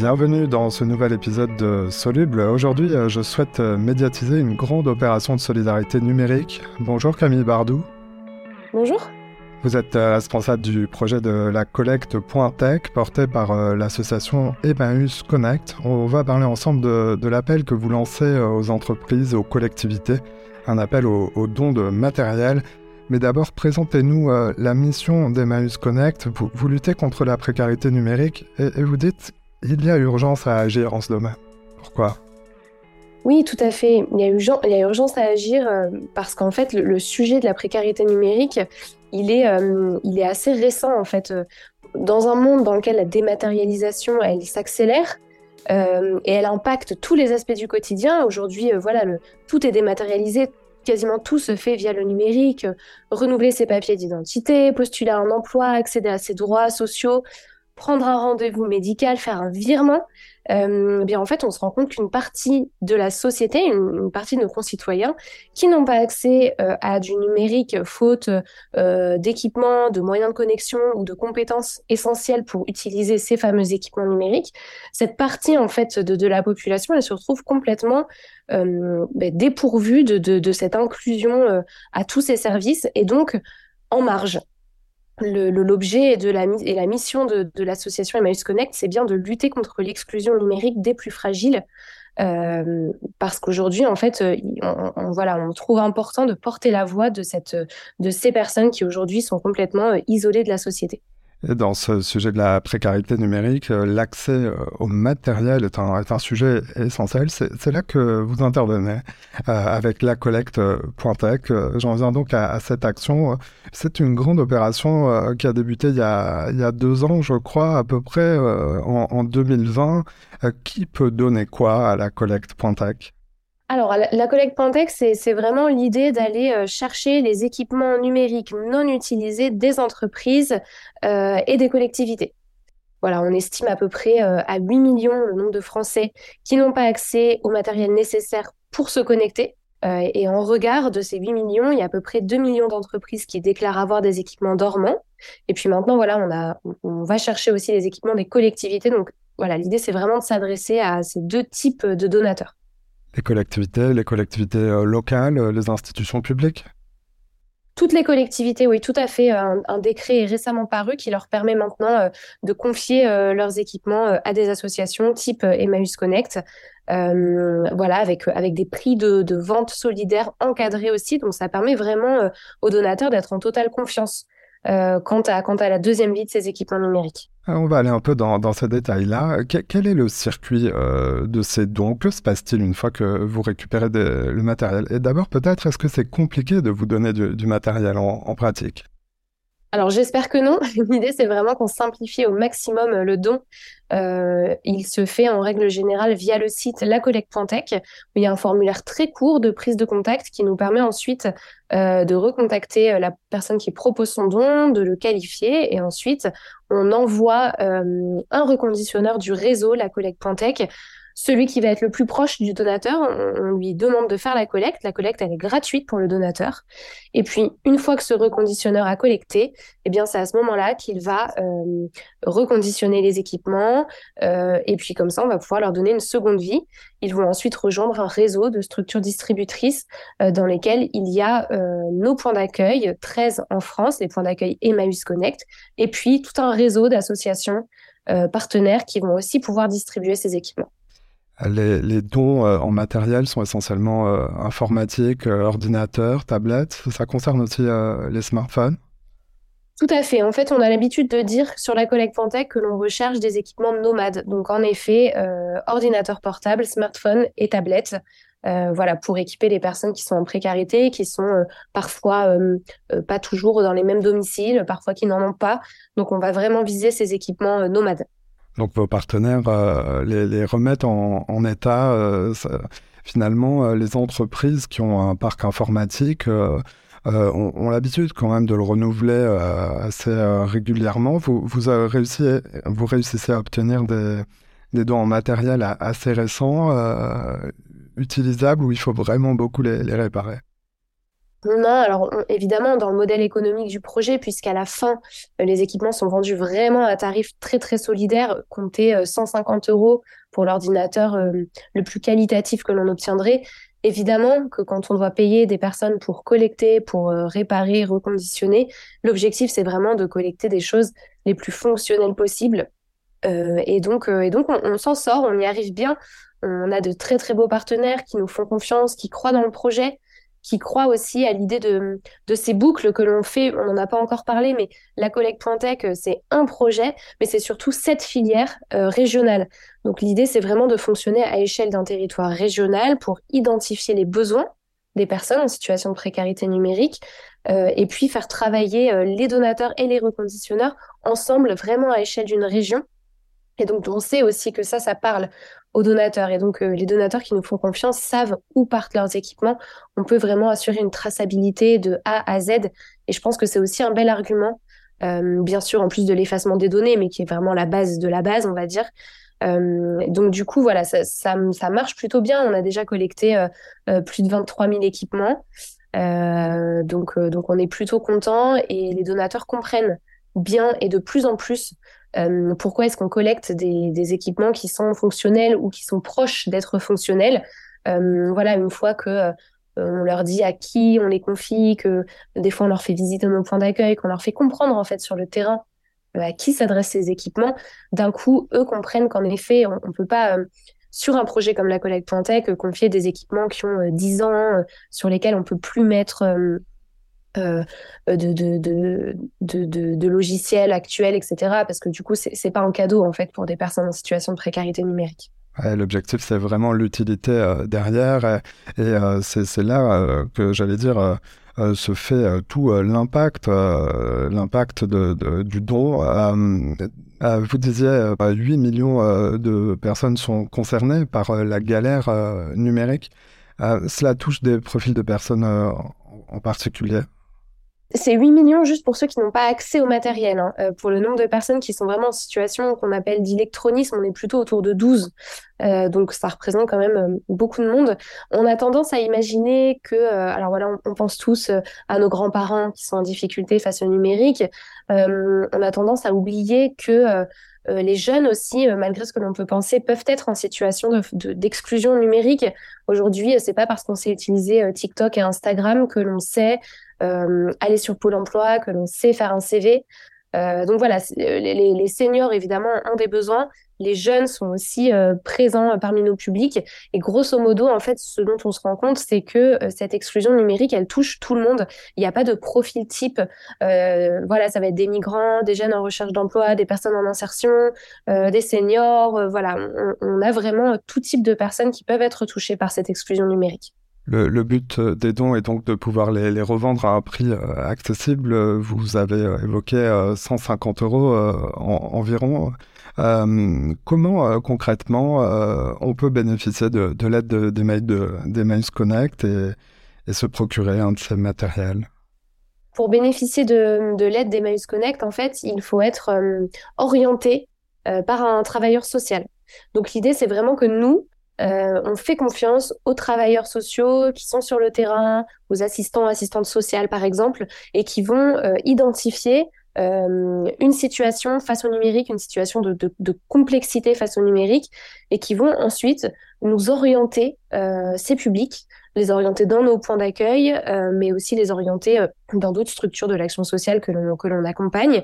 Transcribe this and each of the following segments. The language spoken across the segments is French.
Bienvenue dans ce nouvel épisode de Soluble. Aujourd'hui, euh, je souhaite euh, médiatiser une grande opération de solidarité numérique. Bonjour Camille Bardou. Bonjour. Vous êtes euh, responsable du projet de la collecte Tech porté par l'association Emmaüs Connect. On va parler ensemble de, l'appel que vous lancez aux entreprises, aux collectivités, un appel aux au dons de matériel mais d'abord, présentez-nous euh, la mission d'Emmaüs Connect. Vous, luttez contre la précarité numérique et, vous dites il y a urgence à agir en ce domaine. Pourquoi? Oui, tout à fait. Il y a, urgence à agir euh, parce qu'en fait, le, sujet de la précarité numérique, il est, euh, il est assez récent en fait. Dans un monde dans lequel la dématérialisation, elle s'accélère, et elle impacte tous les aspects du quotidien. Aujourd'hui, voilà, tout est dématérialisé, quasiment tout se fait via le numérique, renouveler ses papiers d'identité, postuler un emploi, accéder à ses droits sociaux, prendre un rendez-vous médical, faire un virement, euh, bien en fait, on se rend compte qu'une partie de la société, une, partie de nos concitoyens, qui n'ont pas accès euh, à du numérique faute euh, d'équipements, de moyens de connexion ou de compétences essentielles pour utiliser ces fameux équipements numériques, cette partie en fait de, la population, elle se retrouve complètement ben, dépourvue de, de, cette inclusion à tous ces services et donc en marge l'objet et la mission de, l'association Emmaüs Connect, c'est bien de lutter contre l'exclusion numérique des plus fragiles. Euh, parce qu'aujourd'hui, en fait, euh, on, voilà, trouve important de porter la voix de ces personnes qui aujourd'hui sont complètement euh, isolées de la société dans ce sujet de la précarité numérique, euh, l'accès euh, au matériel est un, est un sujet essentiel. C'est là que vous intervenez euh, avec la collecte Pointec. J'en viens donc à, cette action. C'est une grande opération qui a débuté il y a, il y a, deux ans, je crois, à peu près en, en 2020. qui peut donner quoi à la collecte Pointec? Alors, la collecte Pantex, c'est vraiment l'idée d'aller euh, chercher les équipements numériques non utilisés des entreprises euh, et des collectivités. Voilà, on estime à peu près euh, à 8 millions le nombre de Français qui n'ont pas accès au matériel nécessaire pour se connecter. et en regard de ces 8 millions, il y a à peu près 2 millions d'entreprises qui déclarent avoir des équipements dormants. Et puis maintenant, voilà, on, on va chercher aussi les équipements des collectivités. Donc voilà, l'idée, c'est vraiment de s'adresser à ces deux types de donateurs. Les collectivités, les collectivités euh, locales, euh, les institutions publiques? Toutes les collectivités, oui, tout à fait. Un, décret est récemment paru qui leur permet maintenant euh, de confier leurs équipements à des associations type Emmaüs Connect, voilà, avec, avec des prix de, de, vente solidaires encadrés aussi. Donc, ça permet vraiment aux donateurs d'être en totale confiance quant, à, à la deuxième vie de ces équipements numériques. Euh, on va aller un peu dans, dans ces détails-là. Quel, est le circuit euh, de ces dons? Que se passe-t-il une fois que vous récupérez le matériel? Et d'abord, peut-être, est-ce que c'est compliqué de vous donner du, matériel en pratique? Alors j'espère que non. L'idée c'est vraiment qu'on simplifie au maximum euh, le don. Euh, il se fait en règle générale via le site lacollecte.tech où il y a un formulaire très court de prise de contact qui nous permet ensuite euh, de recontacter la personne qui propose son don, de le qualifier et ensuite on envoie un reconditionneur du réseau lacollecte.tech celui qui va être le plus proche du donateur, on, lui demande de faire la collecte. La collecte, elle est gratuite pour le donateur. Et puis, une fois que ce reconditionneur a collecté, eh bien, c'est à ce moment-là qu'il va euh, reconditionner les équipements. Euh, et puis, comme ça, on va pouvoir leur donner une seconde vie. Ils vont ensuite rejoindre un réseau de structures distributrices euh, dans lesquelles il y a nos points d'accueil, 13 en France, les points d'accueil Emmaüs Connect, et puis tout un réseau d'associations partenaires qui vont aussi pouvoir distribuer ces équipements. Les, dons euh, en matériel sont essentiellement euh, informatiques, euh, ordinateurs, tablettes. Ça concerne aussi les smartphones tout à fait. En fait, on a l'habitude de dire sur la collecte Pantec que l'on recherche des équipements nomades. Donc, en effet, ordinateurs portables, smartphones et tablettes. voilà, pour équiper les personnes qui sont en précarité, qui sont parfois pas toujours dans les mêmes domiciles, parfois qui n'en ont pas. Donc, on va vraiment viser ces équipements nomades. Donc vos partenaires euh, les, remettent en, état. Euh, finalement, euh, les entreprises qui ont un parc informatique ont, l'habitude quand même de le renouveler assez régulièrement. Vous, vous, réussi, vous réussissez à obtenir des, des dons en matériel assez récents, utilisables, où il faut vraiment beaucoup les réparer? Non, alors évidemment, dans le modèle économique du projet, puisqu'à la fin, euh, les équipements sont vendus vraiment à tarif très très solidaire, compter 150 euros pour l'ordinateur le plus qualitatif que l'on obtiendrait. Évidemment que quand on doit payer des personnes pour collecter, pour réparer, reconditionner, l'objectif c'est vraiment de collecter des choses les plus fonctionnelles possibles. et donc, et donc on s'en sort, on y arrive bien. On a de très très beaux partenaires qui nous font confiance, qui croient dans le projet qui croit aussi à l'idée de, de ces boucles que l'on fait. On n'en a pas encore parlé, mais la collecte Pointec, euh, c'est un projet, mais c'est surtout cette filière euh, régionale. Donc l'idée, c'est vraiment de fonctionner à échelle d'un territoire régional pour identifier les besoins des personnes en situation de précarité numérique euh, et puis faire travailler les donateurs et les reconditionneurs ensemble vraiment à échelle d'une région. Et donc on sait aussi que ça, ça parle aux donateurs. Et donc, euh, les donateurs qui nous font confiance savent où partent leurs équipements. On peut vraiment assurer une traçabilité de A à Z. Et je pense que c'est aussi un bel argument, euh, bien sûr, en plus de l'effacement des données, mais qui est vraiment la base de la base, on va dire. Euh, donc, du coup, voilà, ça, ça, ça, marche plutôt bien. On a déjà collecté plus de 23 000 équipements. donc, donc, on est plutôt content et les donateurs comprennent bien et de plus en plus euh, pourquoi est-ce qu'on collecte des, équipements qui sont fonctionnels ou qui sont proches d'être fonctionnels euh, Voilà, une fois que euh, on leur dit à qui on les confie, que des fois on leur fait visiter nos points d'accueil, qu'on leur fait comprendre en fait sur le terrain à qui s'adressent ces équipements, d'un coup, eux comprennent qu'en effet, on ne peut pas, sur un projet comme la collecte Pointec, confier des équipements qui ont 10 ans, sur lesquels on peut plus mettre de, de, de, logiciels actuels, etc. Parce que du coup, c'est pas un cadeau en fait pour des personnes en situation de précarité numérique. L'objectif, c'est vraiment l'utilité euh, derrière. Et, euh, c'est là que j'allais dire se fait tout l'impact l'impact du don. vous disiez 8 millions de personnes sont concernées par la galère numérique. cela touche des profils de personnes en particulier? C'est 8 millions juste pour ceux qui n'ont pas accès au matériel. Hein. Euh, pour le nombre de personnes qui sont vraiment en situation qu'on appelle d'électronisme, on est plutôt autour de 12. Euh, donc ça représente quand même euh, beaucoup de monde. On a tendance à imaginer que, alors voilà, on, pense tous à nos grands-parents qui sont en difficulté face au numérique. on a tendance à oublier que les jeunes aussi, malgré ce que l'on peut penser, peuvent être en situation d'exclusion de, numérique. Aujourd'hui, c'est pas parce qu'on sait utiliser TikTok et Instagram que l'on sait aller sur Pôle emploi, que l'on sait faire un CV. Euh, donc voilà, euh, les, les, seniors évidemment ont des besoins, les jeunes sont aussi présents parmi nos publics et grosso modo en fait ce dont on se rend compte c'est que cette exclusion numérique elle touche tout le monde. Il n'y a pas de profil type. voilà, ça va être des migrants, des jeunes en recherche d'emploi, des personnes en insertion, des seniors. voilà, on, on a vraiment tout type de personnes qui peuvent être touchées par cette exclusion numérique. Le, but euh, des dons est donc de pouvoir les, revendre à un prix euh, accessible. Vous avez euh, évoqué 150 euros environ. comment concrètement on peut bénéficier de, l'aide d'Emmaüs Connect et, et, se procurer un de ces matériels? Pour bénéficier de, de l'aide d'Emmaüs Connect, en fait, il faut être orienté par un travailleur social. Donc l'idée, c'est vraiment que nous, euh, on fait confiance aux travailleurs sociaux qui sont sur le terrain, aux assistants, assistantes sociales par exemple, et qui vont euh, identifier euh, une situation face au numérique, une situation de, complexité face au numérique, et qui vont ensuite nous orienter ces publics, les orienter dans nos points d'accueil, mais aussi les orienter dans d'autres structures de l'action sociale que l'on accompagne.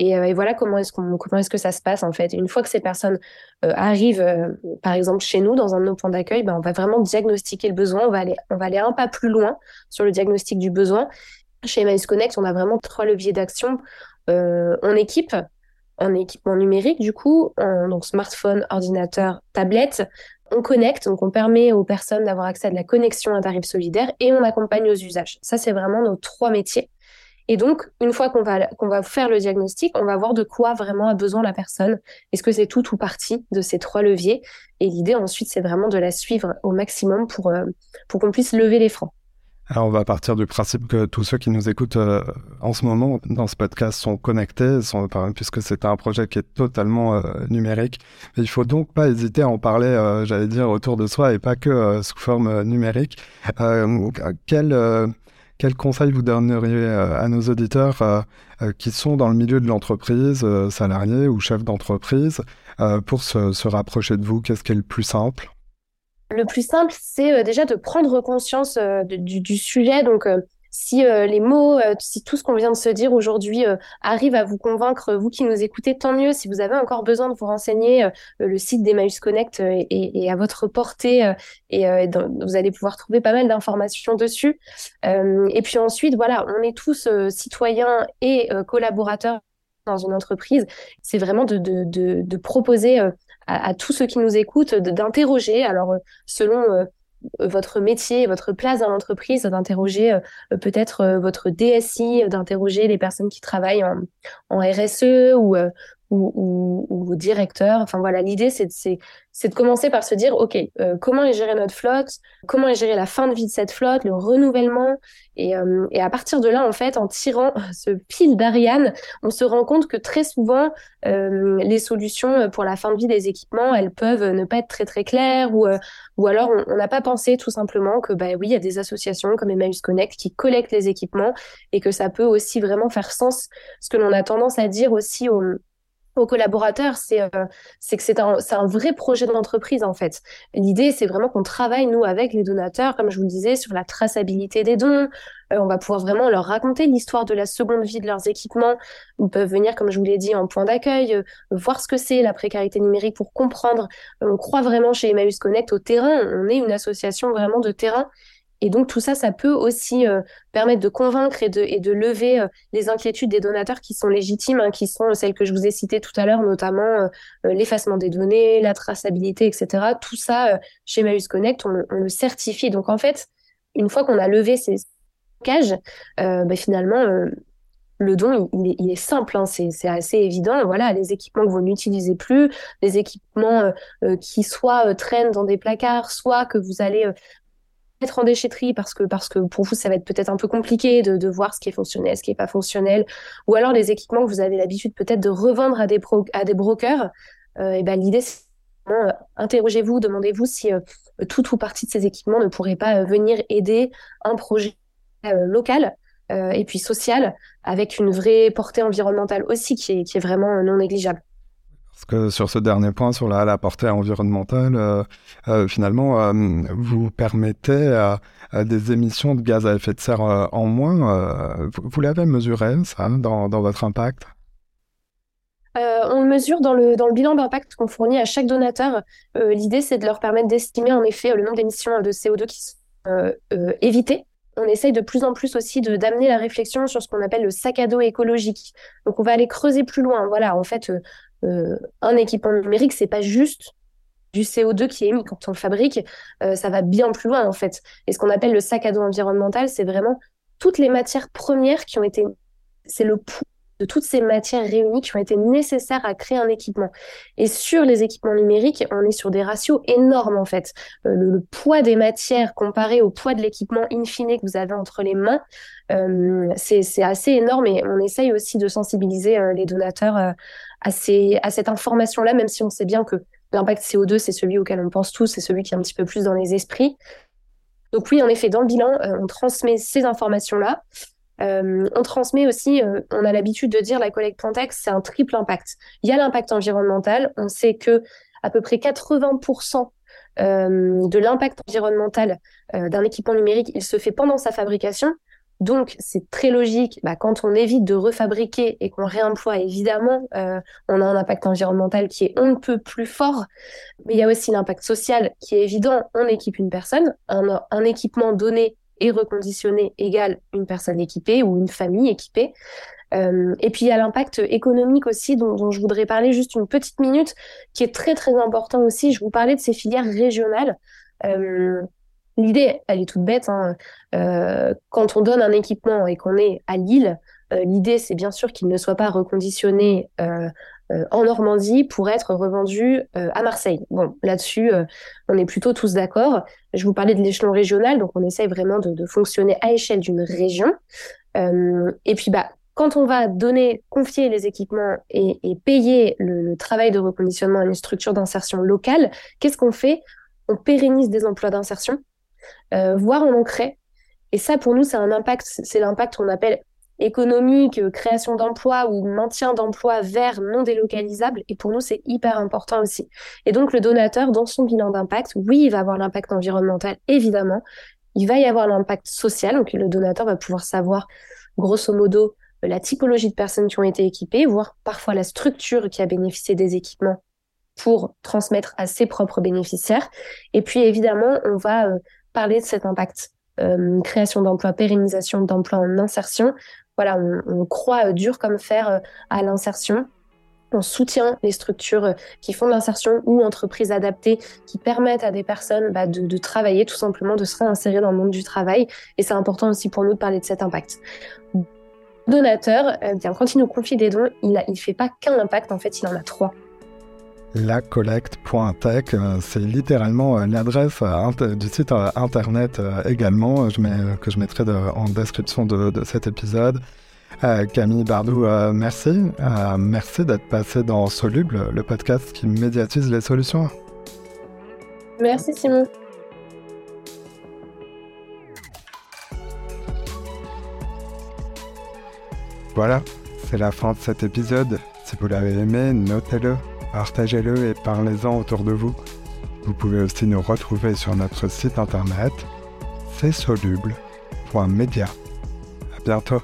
Euh, et, voilà comment est-ce que ça se passe en fait. une fois que ces personnes euh, arrivent, euh, par exemple chez nous dans un de nos points d'accueil, ben, on va vraiment diagnostiquer le besoin. On va aller on va aller un pas plus loin sur le diagnostic du besoin. Chez Emmaüs Connect, on a vraiment trois leviers d'action en équipe, en équipement numérique du coup, donc smartphone, ordinateur, tablette. On connecte, donc on permet aux personnes d'avoir accès à de la connexion à tarif solidaire et on accompagne aux usages. Ça, c'est vraiment nos trois métiers. Et donc, une fois qu'on va, qu'on va faire le diagnostic, on va voir de quoi vraiment a besoin la personne. Est-ce que c'est tout ou partie de ces trois leviers? Et l'idée ensuite, c'est vraiment de la suivre au maximum pour, euh, pour qu'on puisse lever les freins. Alors on va partir du principe que tous ceux qui nous écoutent euh, en ce moment dans ce podcast sont connectés, sont, puisque c'est un projet qui est totalement euh, numérique. Il faut donc pas hésiter à en parler, j'allais dire, autour de soi et pas que sous forme numérique. quel quel conseil vous donneriez à nos auditeurs qui sont dans le milieu de l'entreprise, salariés ou chefs d'entreprise, pour se, rapprocher de vous? Qu'est-ce qui est le plus simple? Le plus simple, c'est déjà de prendre conscience du, sujet. Si euh, les mots, euh, si tout ce qu'on vient de se dire aujourd'hui euh, arrive à vous convaincre, vous qui nous écoutez, tant mieux. Si vous avez encore besoin de vous renseigner, le site d'Emmaüs Connect est, à votre portée et vous allez pouvoir trouver pas mal d'informations dessus. et puis ensuite, voilà, on est tous citoyens et collaborateurs dans une entreprise. C'est vraiment de, proposer à, à, tous ceux qui nous écoutent d'interroger. Alors, selon votre métier, votre place dans l'entreprise, d'interroger euh, peut-être euh, votre DSI, d'interroger les personnes qui travaillent en, RSE ou, euh, ou, ou, ou directeur. Enfin voilà, l'idée c'est de commencer par se dire, OK, euh, comment est gérée notre flotte? Comment est gérée la fin de vie de cette flotte, le renouvellement? Et, euh, et à partir de là, en fait, en tirant ce pile d'Ariane, on se rend compte que très souvent, euh, les solutions pour la fin de vie des équipements, elles peuvent ne pas être très très claires ou, ou alors on n'a pas pensé tout simplement que, bah oui, il y a des associations comme Emmaüs Connect qui collectent les équipements et que ça peut aussi vraiment faire sens. Ce que l'on a tendance à dire aussi aux aux collaborateurs, c'est euh, c'est que c'est un, un vrai projet d'entreprise en fait. L'idée, c'est vraiment qu'on travaille, nous, avec les donateurs, comme je vous le disais, sur la traçabilité des dons. Euh, on va pouvoir vraiment leur raconter l'histoire de la seconde vie de leurs équipements. Ils peuvent venir, comme je vous l'ai dit, en point d'accueil, euh, voir ce que c'est la précarité numérique pour comprendre. on croit vraiment chez Emmaüs Connect au terrain. On est une association vraiment de terrain et donc tout ça, ça peut aussi euh, permettre de convaincre et de, lever euh, les inquiétudes des donateurs qui sont légitimes, hein, qui sont celles que je vous ai citées tout à l'heure, notamment euh, l'effacement des données, la traçabilité, etc. Tout ça, chez Maus Connect, on le, certifie. Donc en fait, une fois qu'on a levé ces cages, bah, finalement, le don, il, est, simple, hein, c'est assez évident. Voilà, les équipements que vous n'utilisez plus, les équipements qui soit traînent dans des placards, soit que vous allez mettre en déchetterie parce que, parce que pour vous, ça va être peut-être un peu compliqué de, voir ce qui est fonctionnel, ce qui n'est pas fonctionnel, ou alors les équipements que vous avez l'habitude peut-être de revendre à des, à des brokers, euh, et ben l'idée, c'est euh, interrogez-vous, demandez-vous si euh, tout ou partie de ces équipements ne pourrait pas euh, venir aider un projet local et puis social avec une vraie portée environnementale aussi qui est, qui est vraiment non négligeable. Parce que sur ce dernier point, sur la, portée environnementale, euh, euh, finalement, euh, vous permettez des émissions de gaz à effet de serre en moins. vous, l'avez mesuré, ça, dans, votre impact? On le mesure dans le, bilan d'impact qu'on fournit à chaque donateur. L'idée, c'est de leur permettre d'estimer en effet le nombre d'émissions de CO2 qui sont évitées on essaye de plus en plus aussi d'amener la réflexion sur ce qu'on appelle le sac à dos écologique. Donc on va aller creuser plus loin. Voilà, en fait, un équipement numérique, c'est pas juste du CO2 qui est émis quand on le fabrique, euh, ça va bien plus loin en fait. Et ce qu'on appelle le sac à dos environnemental, c'est vraiment toutes les matières premières qui ont été, c'est le pouls de toutes ces matières réunies qui ont été nécessaires à créer un équipement. Et sur les équipements numériques, on est sur des ratios énormes en fait. Euh, le, poids des matières comparé au poids de l'équipement in fine que vous avez entre les mains, euh, c'est assez énorme et on essaye aussi de sensibiliser euh, les donateurs à, ces, à cette information-là, même si on sait bien que l'impact CO2, c'est celui auquel on pense tous, c'est celui qui est un petit peu plus dans les esprits. Donc oui, en effet, dans le bilan, on transmet ces informations-là. Euh, on transmet aussi, euh, on a l'habitude de dire la collecte Plantex, c'est un triple impact. Il y a l'impact environnemental. On sait que à peu près 80% euh, de l'impact environnemental d'un équipement numérique, il se fait pendant sa fabrication. Donc, c'est très logique, bah, quand on évite de refabriquer et qu'on réemploie, évidemment, on a un impact environnemental qui est on ne peut plus fort. Mais il y a aussi l'impact social qui est évident. On équipe une personne, un équipement donné et reconditionner égale une personne équipée ou une famille équipée. Euh, et puis il y a l'impact économique aussi dont, je voudrais parler juste une petite minute, qui est très très important aussi. Je vous parlais de ces filières régionales. Euh, L'idée, elle est toute bête. Hein. Euh, quand on donne un équipement et qu'on est à Lille, l'idée, c'est bien sûr qu'il ne soit pas reconditionné euh, euh, en Normandie pour être revendu euh, à Marseille. Bon, là-dessus, euh, on est plutôt tous d'accord. Je vous parlais de l'échelon régional, donc on essaye vraiment de, fonctionner à échelle d'une région. et puis, bah, quand on va donner, confier les équipements et, payer le, travail de reconditionnement à une structure d'insertion locale, qu'est-ce qu'on fait? On pérennise des emplois d'insertion, voire on en crée. Et ça, pour nous, c'est un impact, c'est l'impact qu'on appelle économique, euh, création d'emplois ou maintien d'emplois verts non délocalisables. Et pour nous, c'est hyper important aussi. Et donc, le donateur, dans son bilan d'impact, oui, il va avoir l'impact environnemental, évidemment. Il va y avoir l'impact social. Donc, le donateur va pouvoir savoir, grosso modo, la typologie de personnes qui ont été équipées, voire parfois la structure qui a bénéficié des équipements pour transmettre à ses propres bénéficiaires. Et puis, évidemment, on va euh, parler de cet impact euh, création d'emplois, pérennisation d'emplois en insertion, voilà, on, croit euh, dur comme fer euh, à l'insertion. On soutient les structures euh, qui font de l'insertion ou entreprises adaptées qui permettent à des personnes bah, de, travailler, tout simplement, de se réinsérer dans le monde du travail. Et c'est important aussi pour nous de parler de cet impact. Donateur, bien, quand il nous confie des dons, il ne fait pas qu'un impact, en fait, il en a trois lacollecte.tech. Euh, c'est littéralement euh, l'adresse euh, du site internet également, je mets, que je mettrai en description de, cet épisode. Camille Bardou, merci. merci d'être passé dans Soluble, le podcast qui médiatise les solutions. Merci Simon. Voilà, c'est la fin de cet épisode. Si vous l'avez aimé, notez-le partagez-le et parlez-en autour de vous. Vous pouvez aussi nous retrouver sur notre site internet c'est soluble.media. À bientôt.